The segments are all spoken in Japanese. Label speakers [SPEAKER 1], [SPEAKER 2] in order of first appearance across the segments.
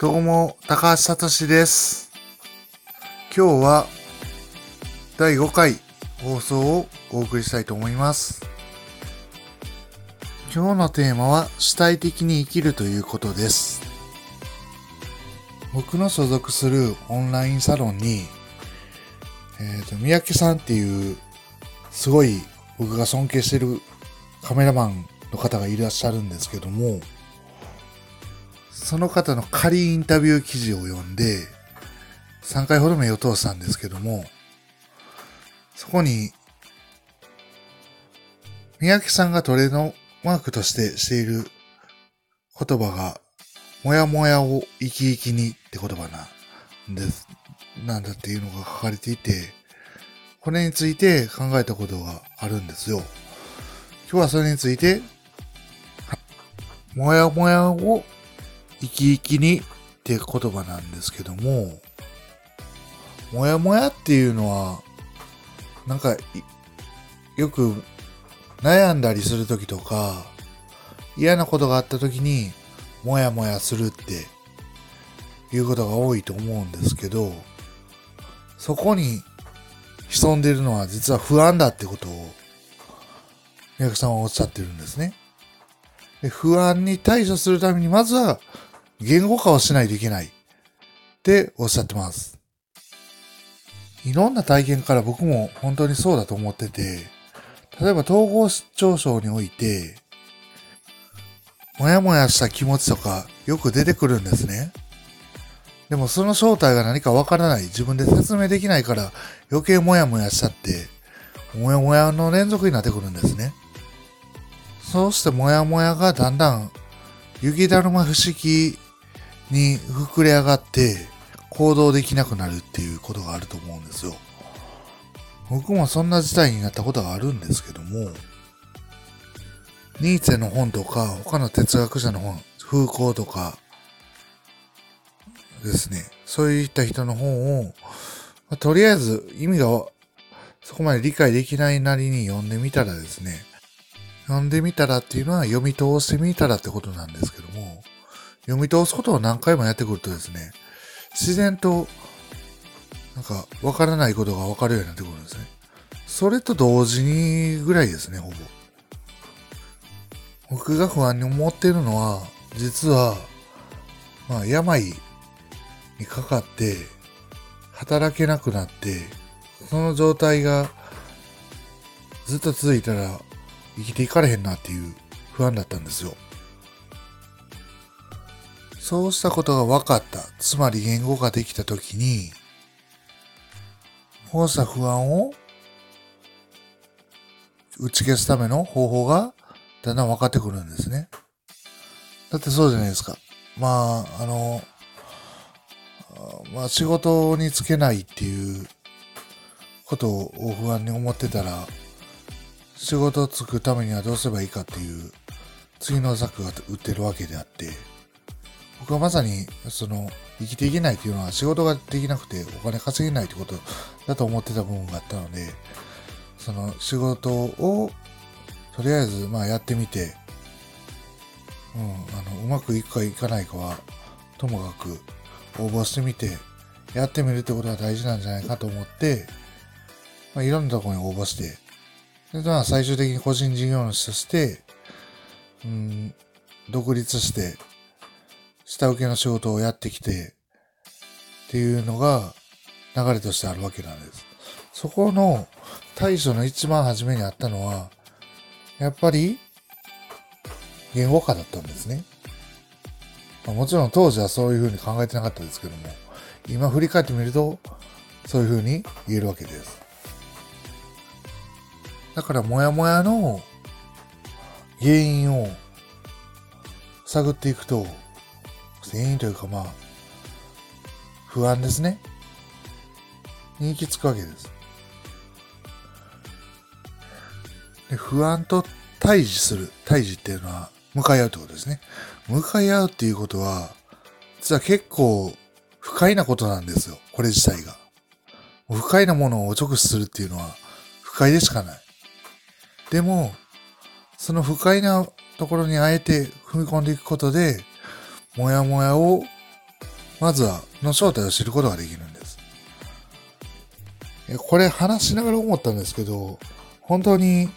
[SPEAKER 1] どうも、高橋聡です。今日は第5回放送をお送りしたいと思います。今日のテーマは主体的に生きるということです。僕の所属するオンラインサロンに、えっ、と、三宅さんっていうすごい僕が尊敬してるカメラマンの方がいらっしゃるんですけども、その方の仮インタビュー記事を読んで、3回ほど目を通したんですけども、そこに、三宅さんがトレードマークとしてしている言葉が、もやもやを生き生きにって言葉なんです、なんだっていうのが書かれていて、これについて考えたことがあるんですよ。今日はそれについて、もやもやを生き生きにっていう言葉なんですけども、もやもやっていうのは、なんか、よく悩んだりするときとか、嫌なことがあったときに、もやもやするっていうことが多いと思うんですけど、そこに潜んでいるのは実は不安だってことを、宮城さんはおっしゃってるんですね。で不安に対処するために、まずは言語化をしないといけないっておっしゃってます。いろんな体験から僕も本当にそうだと思ってて、例えば統合失調症において、もやもやした気持ちとかよく出てくるんですね。でもその正体が何かわからない、自分で説明できないから余計もやもやしちゃって、もやもやの連続になってくるんですね。そうしてもやもやがだんだん雪だるま不思議に膨れ上がって行動できなくなるっていうことがあると思うんですよ。僕もそんな事態になったことがあるんですけども、ニーツェの本とか他の哲学者の本、風光とかですね、そういった人の本を、まとりあえず意味がそこまで理解できないなりに読んでみたらですね、読んでみたらっていうのは読み通してみたらってことなんですけども、読み通すことを何回もやってくるとですね、自然と、なんか、わからないことがわかるようになってくるんですね。それと同時にぐらいですね、ほぼ。僕が不安に思ってるのは、実は、まあ、病にかかって、働けなくなって、その状態がずっと続いたら生きていかれへんなっていう不安だったんですよ。そうしたことが分かった。つまり言語ができたときに、こうした不安を打ち消すための方法がだんだん分かってくるんですね。だってそうじゃないですか。まあ、あの、まあ仕事に就けないっていうことを不安に思ってたら、仕事をつくためにはどうすればいいかっていう次の策が打ってるわけであって、僕はまさにその生きていけないっていうのは仕事ができなくてお金稼げないってことだと思ってた部分があったので、その仕事をとりあえずまあやってみて、うん、あの、うまくいくかいかないかはともかく応募してみて、やってみるってことが大事なんじゃないかと思って、まあ、いろんなところに応募して、で、まあ、最終的に個人事業主として、うん、独立して、下請けの仕事をやってきて、っていうのが流れとしてあるわけなんです。そこの対処の一番初めにあったのは、やっぱり言語化だったんですね。まあもちろん当時はそういうふうに考えてなかったですけども、今振り返ってみると、そういうふうに言えるわけです。だから、もやもやの原因を探っていくと、原因というかまあ、不安ですね。に行き着くわけです。で不安と対峙する。対峙っていうのは、向かい合うってことですね。向かい合うっていうことは、実は結構不快なことなんですよ。これ自体が。不快なものを直視するっていうのは、不快でしかない。でも、その不快なところにあえて踏み込んでいくことで、もやもやをまずは、の正体を知ることができるんです。これ話しながら思ったんですけど、本当に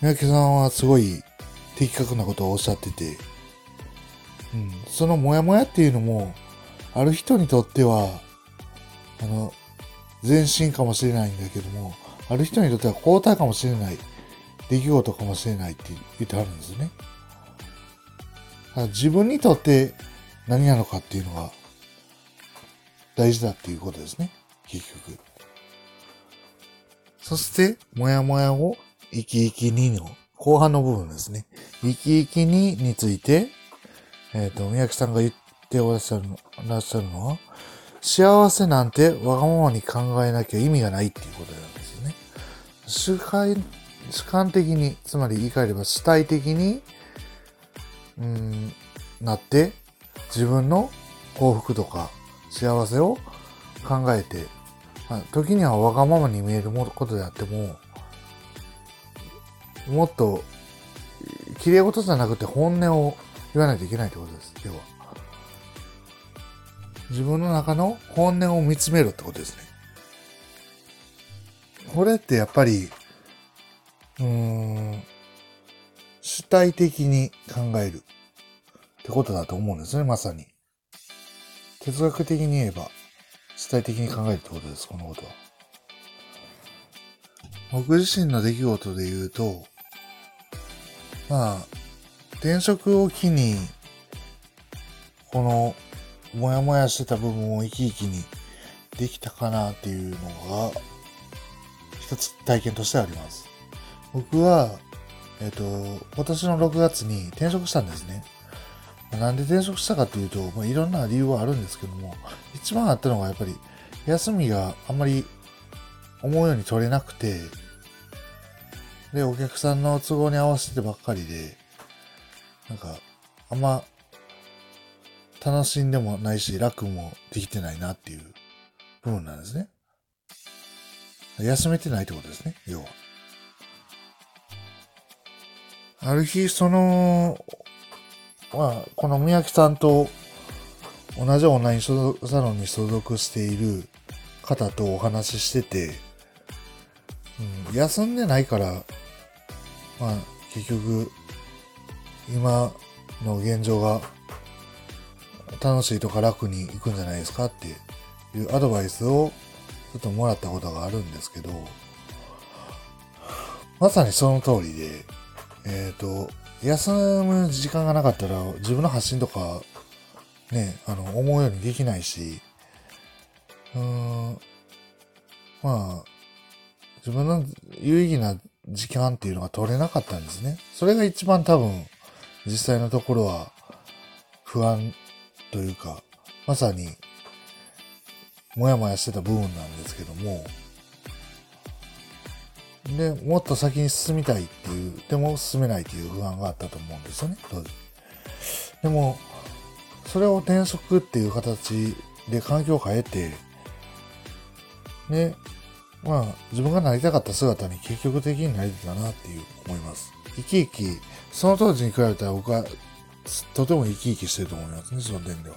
[SPEAKER 1] 三宅さんはすごい的確なことをおっしゃってて、うん、そのモヤモヤっていうのも、ある人にとっては、あの、前進かもしれないんだけども、ある人にとっては交代かもしれない出来事かもしれないって言ってあるんですね。自分にとって何なのかっていうのが大事だっていうことですね。結局。そして、もやもやを生き生きにの後半の部分ですね。生き生きにについて、えっ、ー、と、宮城さんが言っておらっしゃるのらっしゃるのは、幸せなんてわがままに考えなきゃ意味がないっていうことなんですよね。主観、主観的に、つまり言い換えれば主体的に、うん、なって、自分の幸福とか幸せを考えて、時にはわがままに見えることであっても、もっと、綺麗事じゃなくて本音を言わないといけないってことです、要は。自分の中の本音を見つめるってことですね。これってやっぱり、うん、主体的に考えるってことだと思うんですね、まさに。哲学的に言えば、主体的に考えるってことです、このことは。僕自身の出来事で言うと、まあ、転職を機に、この、もやもやしてた部分を生き生きにできたかなっていうのが、一つ体験としてあります。僕は、えっ、と、今年の6月に転職したんですね。なんで転職したかっていうと、まあ、いろんな理由はあるんですけども、一番あったのがやっぱり、休みがあんまり思うように取れなくて、で、お客さんの都合に合わせてばっかりで、なんか、あんま、楽しんでもないし、楽もできてないなっていう部分なんですね。休めてないってことですね、要は。ある日、その、まあ、この宮城さんと同じオンラインサロンに所属している方とお話ししてて、うん、休んでないから、まあ、結局、今の現状が楽しいとか楽に行くんじゃないですかっていうアドバイスをちょっともらったことがあるんですけど、まさにその通りで、えっ、ー、と、休む時間がなかったら自分の発信とかね、あの、思うようにできないし、うん、まあ、自分の有意義な時間っていうのが取れなかったんですね。それが一番多分、実際のところは不安というか、まさに、もやもやしてた部分なんですけども、で、もっと先に進みたいっていう、でも進めないっていう不安があったと思うんですよね、当時。でも、それを転職っていう形で環境を変えて、で、まあ、自分がなりたかった姿に結局的になれてたなっていう思います。生き生き、その当時に比べたら僕はとても生き生きしてると思いますね、その点では。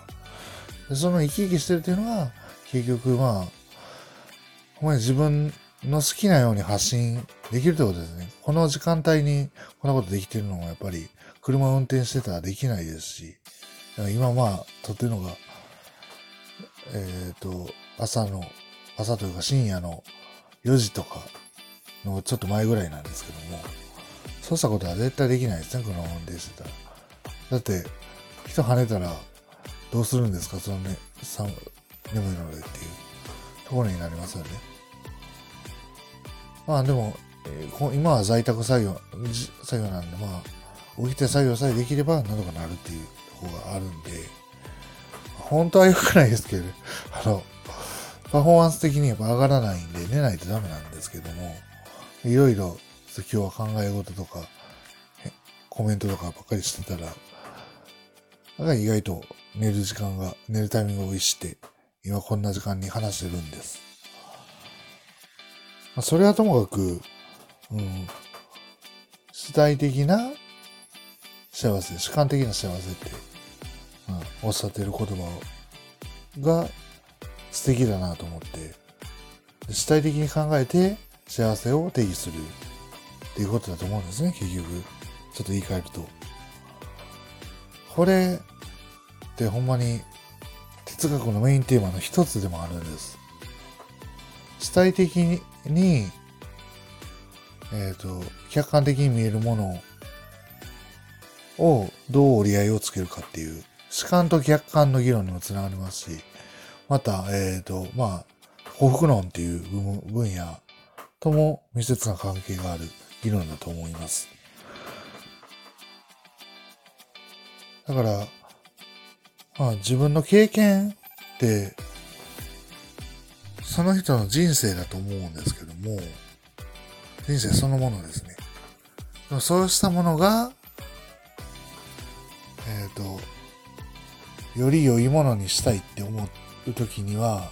[SPEAKER 1] でその生き生きしてるっていうのが、結局まあ、自分の好きなように発信できるってことですね。この時間帯にこんなことできてるのはやっぱり車を運転してたらできないですし、今まあ撮ってるのが、えっ、ー、と、朝の、朝というか深夜の4時とかのちょっと前ぐらいなんですけども、そうしたことは絶対できないですね、この運転してたら。だって、人跳ねたらどうするんですか、そのね、眠いのでっていうところになりますよね。まあでも、今は在宅作業、作業なんで、まあ、起きて作業さえできればなんとかなるっていうところがあるんで、本当は良くないですけど、あの、パフォーマンス的にやっぱ上がらないんで寝ないとダメなんですけども、いろいろ今日は考え事とか、コメントとかばっかりしてたら、だから意外と寝る時間が、寝るタイミングを逸して、今こんな時間に話してるんです。まあ、それはともかく、うん、主体的な幸せ、主観的な幸せって、うん、おっしゃってる言葉が素敵だなと思って、主体的に考えて幸せを定義するっていうことだと思うんですね、結局。ちょっと言い換えると。これってほんまに哲学のメインテーマの一つでもあるんです。体的に、えっ、と、客観的に見えるものをどう折り合いをつけるかっていう、主観と客観の議論にもつながりますし、また、えっ、と、まあ、幸福論っていう分分野とも密接な関係がある議論だと思います。だから、まあ自分の経験って、その人の人生だと思うんですけども、人生そのものですね。そうしたものが、えっ、と、より良いものにしたいって思うときには、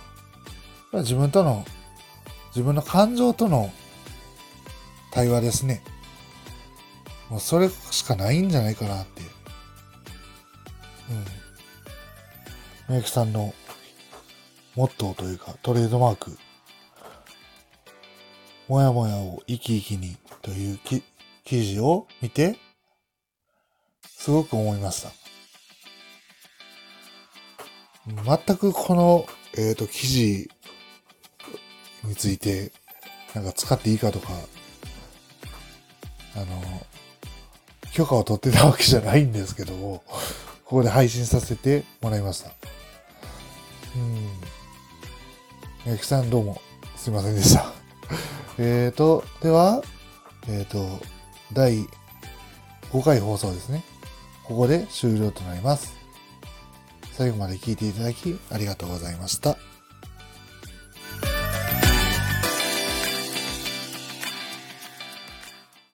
[SPEAKER 1] 自分との、自分の感情との対話ですね。もうそれしかないんじゃないかなって。うん。みゆきさんのモットーというかトレードマーク。もやもやを生き生きにというき記事を見て、すごく思いました。全くこの、えっ、と、記事について、なんか使っていいかとか、あの、許可を取ってたわけじゃないんですけども、ここで配信させてもらいました。うん。ゆきさんどうもすいませんでした。えーと、では、えーと、第5回放送ですね。ここで終了となります。最後まで聞いていただきありがとうございました。